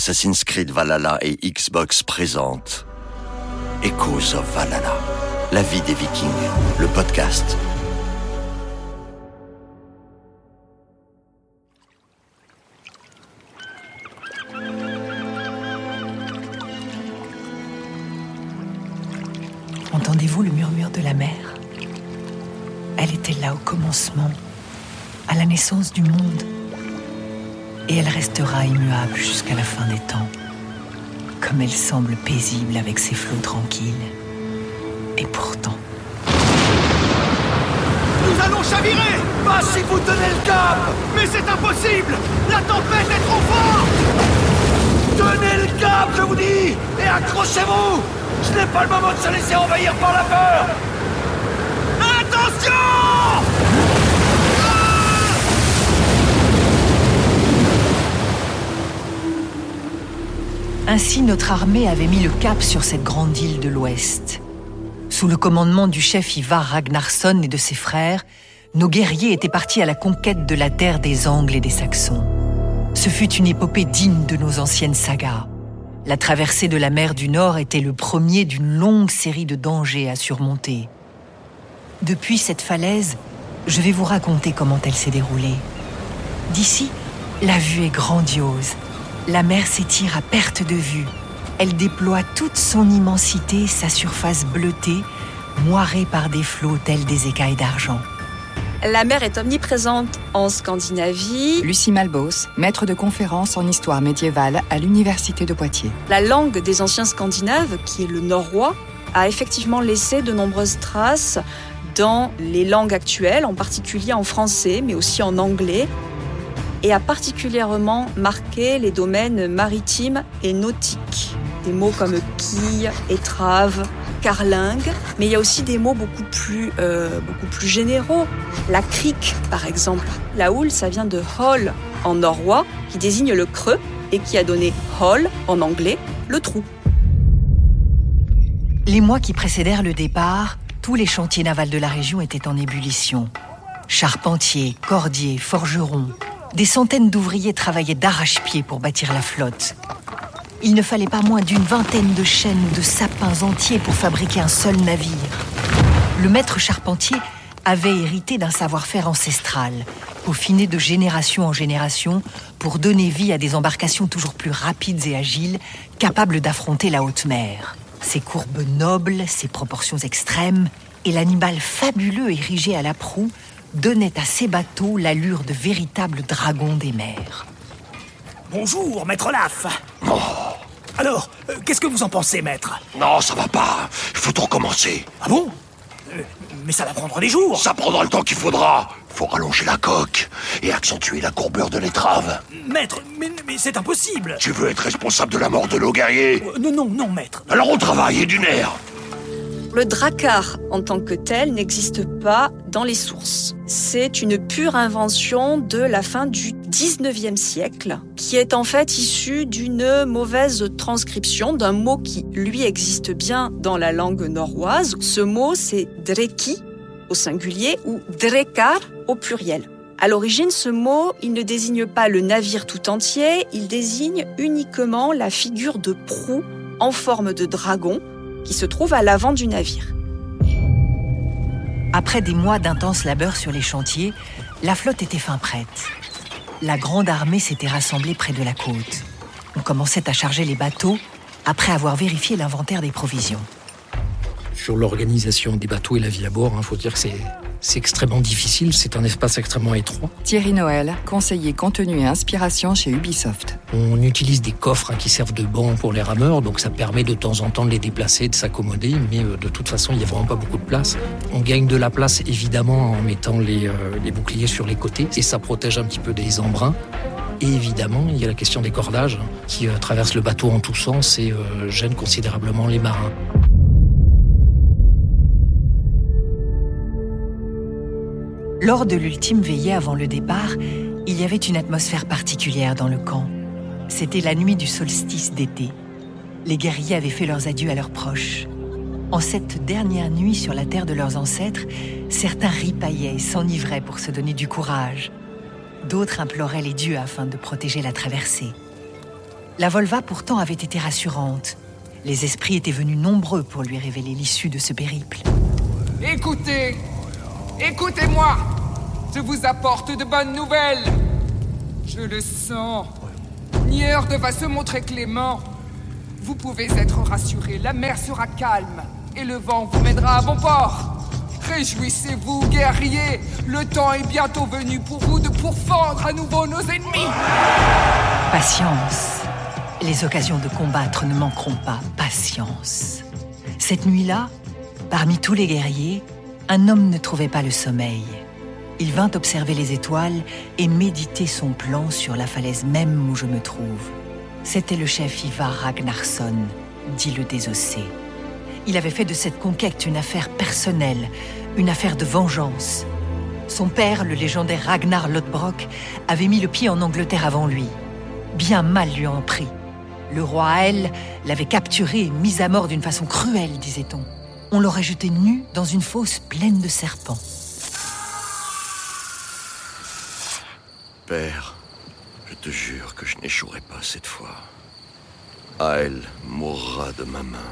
Assassin's Creed Valhalla et Xbox présentent Echoes of Valhalla, la vie des Vikings, le podcast. Entendez-vous le murmure de la mer? Elle était là au commencement, à la naissance du monde. Et elle restera immuable jusqu'à la fin des temps, comme elle semble paisible avec ses flots tranquilles. Et pourtant, Nous allons chavirer! Pas si vous tenez le cap! Mais c'est impossible! La tempête est trop forte! Tenez le cap, je vous dis! Et accrochez-vous! Ce n'est pas le moment de se laisser envahir par la peur! Attention ainsi notre armée avait mis le cap sur cette grande île de l'Ouest. Sous le commandement du chef Ivar Ragnarsson et de ses frères, nos guerriers étaient partis à la conquête de la terre des Angles et des Saxons. Ce fut une épopée digne de nos anciennes sagas. La traversée de la mer du Nord était le premier d'une longue série de dangers à surmonter. Depuis cette falaise, je vais vous raconter comment elle s'est déroulée. D'ici, la vue est grandiose. La mer s'étire à perte de vue. Elle déploie toute son immensité, sa surface bleutée, moirée par des flots tels des écailles d'argent. La mer est omniprésente en Scandinavie. Lucie Malbos, maître de conférence en histoire médiévale à l'Université de Poitiers. La langue des anciens Scandinaves, qui est le norrois, a effectivement laissé de nombreuses traces dans les langues actuelles, en particulier en français, mais aussi en anglais, et a particulièrement marqué les domaines maritimes et nautiques. Des mots comme quille, étrave, carlingue, mais il y a aussi des mots beaucoup plus, euh, beaucoup plus généraux. La crique, par exemple. La houle, ça vient de hall en norrois, qui désigne le creux, et qui a donné hall en anglais, le trou. Les mois qui précédèrent le départ, tous les chantiers navals de la région étaient en ébullition. Charpentiers, cordiers, forgerons, des centaines d'ouvriers travaillaient d'arrache-pied pour bâtir la flotte. Il ne fallait pas moins d'une vingtaine de chaînes ou de sapins entiers pour fabriquer un seul navire. Le maître charpentier avait hérité d'un savoir-faire ancestral, peaufiné de génération en génération pour donner vie à des embarcations toujours plus rapides et agiles, capables d'affronter la haute mer. Ses courbes nobles, ses proportions extrêmes et l'animal fabuleux érigé à la proue donnaient à ces bateaux l'allure de véritables dragons des mers. Bonjour, maître Laf. Alors, euh, qu'est-ce que vous en pensez, maître? Non, ça va pas. Il faut tout recommencer. Ah bon? Euh, Mais ça va prendre des jours. Ça prendra le temps qu'il faudra. Faut rallonger la coque et accentuer la courbure de l'étrave. Maître, mais, mais c'est impossible. Tu veux être responsable de la mort de nos guerriers Euh, Non, non, non, maître. Alors on travaille et du nerf. Le dracar en tant que tel n'existe pas dans les sources. C'est une pure invention de la fin du 19e siècle, qui est en fait issue d'une mauvaise transcription d'un mot qui, lui, existe bien dans la langue norroise. Ce mot, c'est dreki au singulier ou drekar au pluriel. À l'origine, ce mot, il ne désigne pas le navire tout entier, il désigne uniquement la figure de proue en forme de dragon qui se trouve à l'avant du navire. Après des mois d'intenses labeurs sur les chantiers, la flotte était fin prête. La grande armée s'était rassemblée près de la côte. On commençait à charger les bateaux après avoir vérifié l'inventaire des provisions. Sur l'organisation des bateaux et la vie à bord, il hein, faut dire que c'est c'est extrêmement difficile, c'est un espace extrêmement étroit. Thierry Noël, conseiller contenu et inspiration chez Ubisoft. On utilise des coffres qui servent de banc pour les rameurs, donc ça permet de temps en temps de les déplacer, de s'accommoder, mais euh, de toute façon, il n'y a vraiment pas beaucoup de place. On gagne de la place évidemment en mettant les, euh, les boucliers sur les côtés, et ça protège un petit peu des embruns. Et évidemment, il y a la question des cordages qui euh, traversent le bateau en tous sens et gênent considérablement les marins. Lors de l'ultime veillée avant le départ, il y avait une atmosphère particulière dans le camp. C'était la nuit du solstice d'été. Les guerriers avaient fait leurs adieux à leurs proches. En cette dernière nuit sur la terre de leurs ancêtres, certains ripaillaient et s'enivraient pour se donner du courage. D'autres imploraient les dieux afin de protéger la traversée. La Volva pourtant avait été rassurante. Les esprits étaient venus nombreux pour lui révéler l'issue de ce périple. Écoutez, Écoutez-moi Je vous apporte de bonnes nouvelles Je le sens. Nierde va se montrer clément. Vous pouvez être rassuré, la mer sera calme et le vent vous mènera à bon port. Réjouissez-vous, guerriers Le temps est bientôt venu pour vous de pourfendre à nouveau nos ennemis Patience. Les occasions de combattre ne manqueront pas. Patience. Cette nuit-là, parmi tous les guerriers, un homme ne trouvait pas le sommeil. Il vint observer les étoiles et méditer son plan sur la falaise même où je me trouve. C'était le chef Ivar Ragnarsson, dit le désossé. Il avait fait de cette conquête une affaire personnelle, une affaire de vengeance. Son père, le légendaire Ragnar Lodbrok, avait mis le pied en Angleterre avant lui. Bien mal lui en prit. Le roi elle l'avait capturé et mis à mort d'une façon cruelle, disait-on on l'aurait jeté nu dans une fosse pleine de serpents. Père, je te jure que je n'échouerai pas cette fois. Aël mourra de ma main.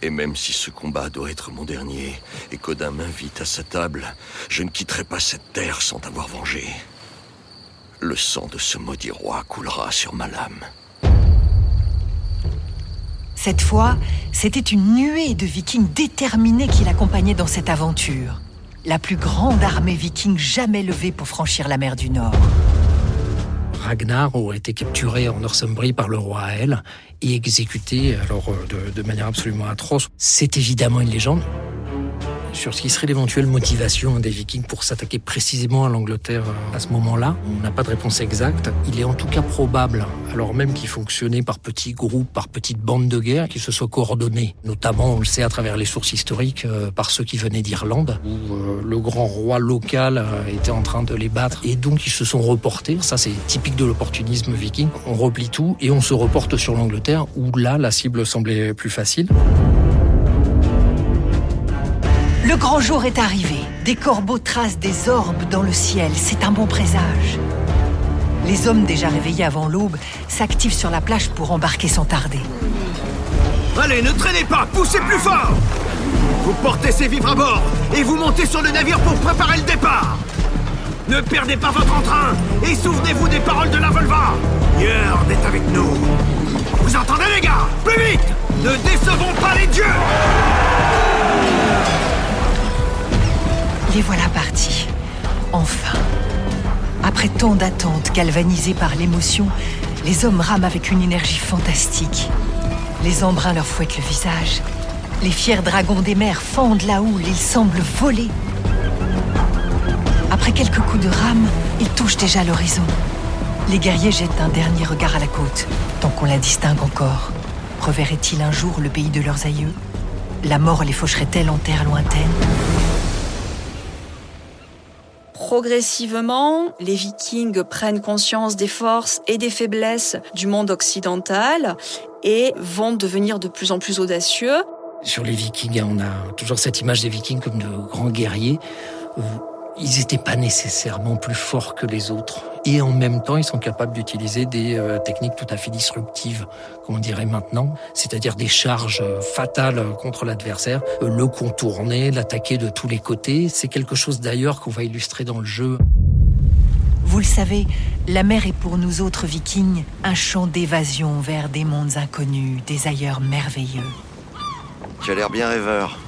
Et même si ce combat doit être mon dernier, et qu'Odin m'invite à sa table, je ne quitterai pas cette terre sans t'avoir vengé. Le sang de ce maudit roi coulera sur ma lame. Cette fois, c'était une nuée de vikings déterminés qui l'accompagnaient dans cette aventure. La plus grande armée viking jamais levée pour franchir la mer du Nord. Ragnar aurait été capturé en Northumbrie par le roi Ael et exécuté alors euh, de manière absolument atroce. C'est évidemment une légende sur ce qui serait l'éventuelle motivation des Vikings pour s'attaquer précisément à l'Angleterre euh, à ce moment-là. On n'a pas de réponse exacte. Il est en tout cas probable, alors même qu'ils fonctionnaient par petits groupes, par petites bandes de guerre, qu'ils se soient coordonnés. Notamment, on le sait à travers les sources historiques, euh, par ceux qui venaient d'Irlande, où euh, le grand roi local était en train de les battre, et donc ils se sont reportés. Ça, c'est typique de l'opportunisme viking. On replie tout et on se reporte sur l'Angleterre, où là, la cible semblait plus facile. Le grand jour est arrivé. Des corbeaux tracent des orbes dans le ciel. C'est un bon présage. Les hommes déjà réveillés avant l'aube s'activent sur la plage pour embarquer sans tarder. Allez, ne traînez pas, poussez plus fort Vous portez ces vivres à bord et vous montez sur le navire pour préparer le départ Ne perdez pas votre entrain et souvenez-vous des paroles de la Volva Yerd est avec nous Vous entendez les gars? Plus vite Ne décevons pas les dieux les voilà partis. Enfin. Après tant d'attentes galvanisées par l'émotion, les hommes rament avec une énergie fantastique. Les embruns leur fouettent le visage. Les fiers dragons des mers fendent la houle, ils semblent voler. Après quelques coups de rame, ils touchent déjà l'horizon. Les guerriers jettent un dernier regard à la côte, tant qu'on la distingue encore. Reverraient-ils un jour le pays de leurs aïeux? La mort les faucherait-elle en terre lointaine? Progressivement, les Vikings prennent conscience des forces et des faiblesses du monde occidental et vont devenir de plus en plus audacieux. Sur les Vikings, on a toujours cette image des Vikings comme de grands guerriers ils n'étaient pas nécessairement plus forts que les autres. Et en même temps, ils sont capables d'utiliser des euh, techniques tout à fait disruptives, comme on dirait maintenant, c'est-à-dire des charges euh, fatales contre l'adversaire, euh, le contourner, l'attaquer de tous les côtés. C'est quelque chose d'ailleurs qu'on va illustrer dans le jeu. Vous le savez, la mer est pour nous autres vikings un champ d'évasion vers des mondes inconnus, des ailleurs merveilleux. Tu as l'air bien rêveur.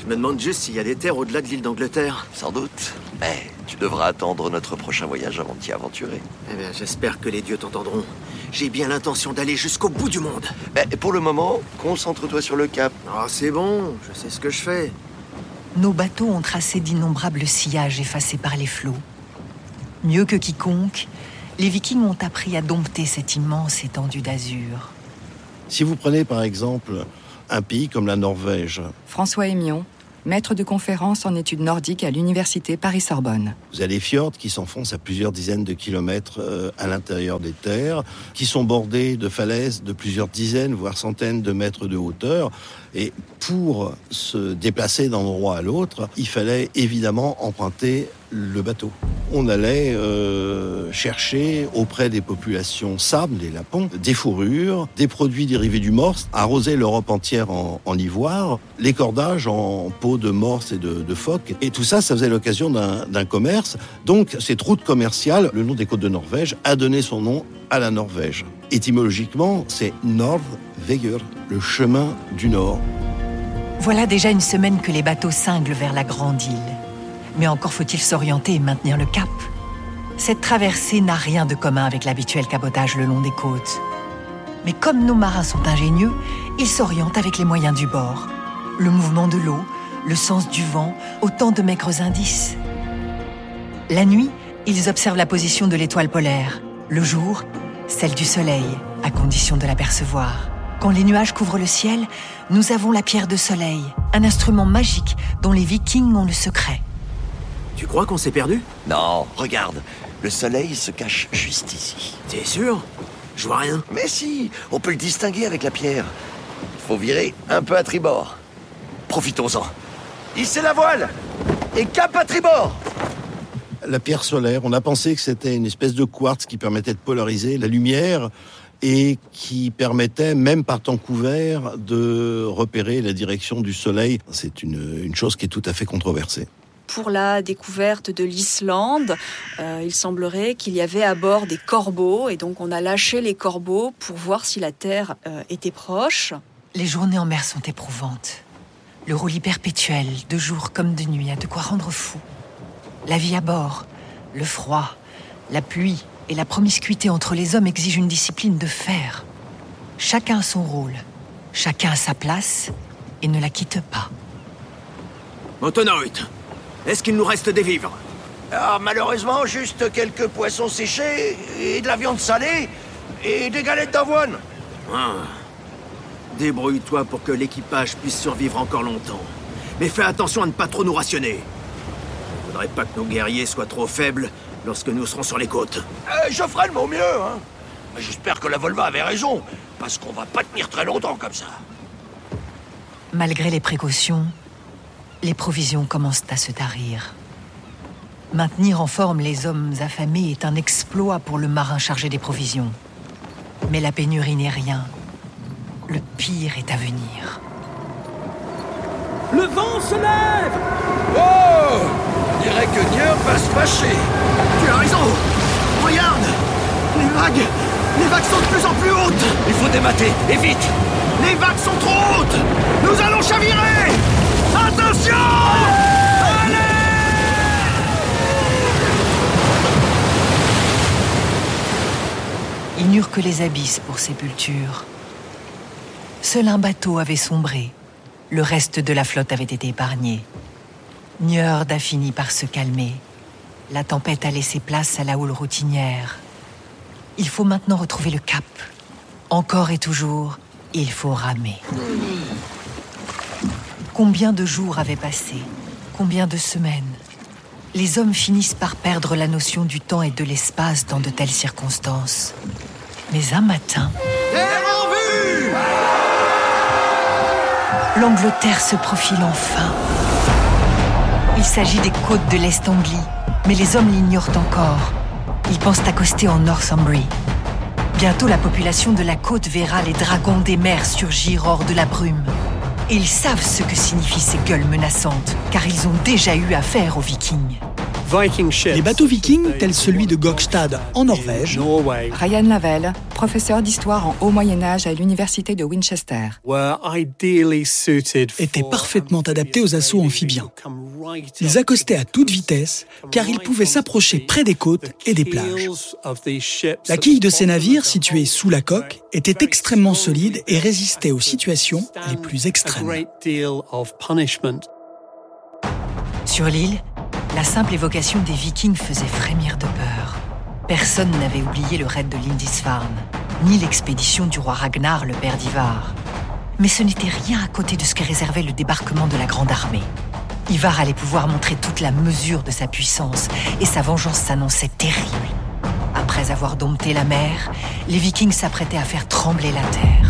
Je me demande juste s'il y a des terres au-delà de l'île d'Angleterre. Sans doute. Mais tu devras attendre notre prochain voyage avant de t'y aventurer. Eh bien, j'espère que les dieux t'entendront. J'ai bien l'intention d'aller jusqu'au bout du monde. Mais pour le moment, concentre-toi sur le cap. Ah, c'est bon, je sais ce que je fais. Nos bateaux ont tracé d'innombrables sillages effacés par les flots. Mieux que quiconque, les Vikings ont appris à dompter cette immense étendue d'azur. Si vous prenez par exemple un pays comme la Norvège, François Émion, maître de conférence en études nordiques à l'université Paris-Sorbonne. vous avez les fjords qui s'enfoncent à plusieurs dizaines de kilomètres euh, à l'intérieur des terres, qui sont bordés de falaises de plusieurs dizaines, voire centaines de mètres de hauteur. Et pour se déplacer d'un endroit à l'autre, il fallait évidemment emprunter le bateau. On allait euh, chercher auprès des populations sardes, les lapons, des fourrures, des produits dérivés du morse, arroser l'Europe entière en, ivoire, les cordages en peau de morse et de, de phoque. Et tout ça, ça faisait l'occasion d'un commerce. Donc, cette route commerciale, le nom des côtes de Norvège, a donné son nom à la Norvège. Étymologiquement, c'est le chemin du Nord. Voilà déjà une semaine que les bateaux cinglent vers la grande île. Mais encore faut-il s'orienter et maintenir le cap. Cette traversée n'a rien de commun avec l'habituel cabotage le long des côtes. Mais comme nos marins sont ingénieux, ils s'orientent avec les moyens du bord. Le mouvement de l'eau, le sens du vent, autant de maigres indices. La nuit, ils observent la position de l'étoile polaire. Le jour, celle du soleil, à condition de l'apercevoir. Quand les nuages couvrent le ciel, nous avons la pierre de soleil, un instrument magique dont les vikings ont le secret. Tu crois qu'on s'est perdu? Non, regarde. Le soleil se cache juste ici. T'es sûr? Je vois rien. Mais si, on peut le distinguer avec la pierre. Il faut virer un peu à tribord. Profitons-en. Hissez la voile Et cap à tribord La pierre solaire, on a pensé que c'était une espèce de quartz qui permettait de polariser la lumière et qui permettait, même par temps couvert, de repérer la direction du soleil. C'est une, une chose qui est tout à fait controversée. Pour la découverte de l'Islande, euh, il semblerait qu'il y avait à bord des corbeaux, et donc on a lâché les corbeaux pour voir si la Terre euh, était proche. Les journées en mer sont éprouvantes. Le roulis perpétuel, de jour comme de nuit, a de quoi rendre fou. La vie à bord, le froid, la pluie et la promiscuité entre les hommes exigent une discipline de fer. Chacun a son rôle, chacun a sa place et ne la quitte pas. Motonoït, est-ce qu'il nous reste des vivres? Ah, malheureusement, juste quelques poissons séchés et de la viande salée et des galettes d'avoine. Ah. Débrouille-toi pour que l'équipage puisse survivre encore longtemps. Mais fais attention à ne pas trop nous rationner. Faudrait pas que nos guerriers soient trop faibles lorsque nous serons sur les côtes. Euh, je ferai de mon mieux, hein. Mais j'espère que la Volva avait raison, parce qu'on va pas tenir très longtemps comme ça. Malgré les précautions, les provisions commencent à se tarir. Maintenir en forme les hommes affamés est un exploit pour le marin chargé des provisions. Mais la pénurie n'est rien. Le pire est à venir. Le vent se lève Oh On dirait que Nier va se fâcher. Tu as raison. Regarde. Les vagues. Les vagues sont de plus en plus hautes. Il faut démater, et vite. Les vagues sont trop hautes. Nous allons chavirer. Attention. Ils n'eurent que les abysses pour sépulture. Seul un bateau avait sombré. Le reste de la flotte avait été épargné. Njord a fini par se calmer. La tempête a laissé place à la houle routinière. Il faut maintenant retrouver le cap. Encore et toujours, il faut ramer. Combien de jours avaient passé? Combien de semaines? Les hommes finissent par perdre la notion du temps et de l'espace dans de telles circonstances. Mais un matin, l'Angleterre se profile enfin. Il s'agit des côtes de l'Est Anglie, mais les hommes l'ignorent encore. Ils pensent accoster en Northumbrie. Bientôt, la population de la côte verra les dragons des mers surgir hors de la brume. Et ils savent ce que signifient ces gueules menaçantes, car ils ont déjà eu affaire aux vikings. Les bateaux vikings, tels celui de Gokstad en Norvège, Ryan Lavelle, professeur d'histoire en haut Moyen Âge à l'université de Winchester. étaient parfaitement adaptés aux assauts amphibiens. Ils accostaient à toute vitesse car ils pouvaient s'approcher près des côtes et des plages. La quille de ces navires, située sous la coque, était extrêmement solide et résistait aux situations les plus extrêmes. Sur l'île, la simple évocation des Vikings faisait frémir de peur. Personne n'avait oublié le raid de Lindisfarne, ni l'expédition du roi Ragnar, le père d'Ivar. Mais ce n'était rien à côté de ce que réservait le débarquement de la Grande Armée. Ivar allait pouvoir montrer toute la mesure de sa puissance, et sa vengeance s'annonçait terrible. Après avoir dompté la mer, les Vikings s'apprêtaient à faire trembler la terre.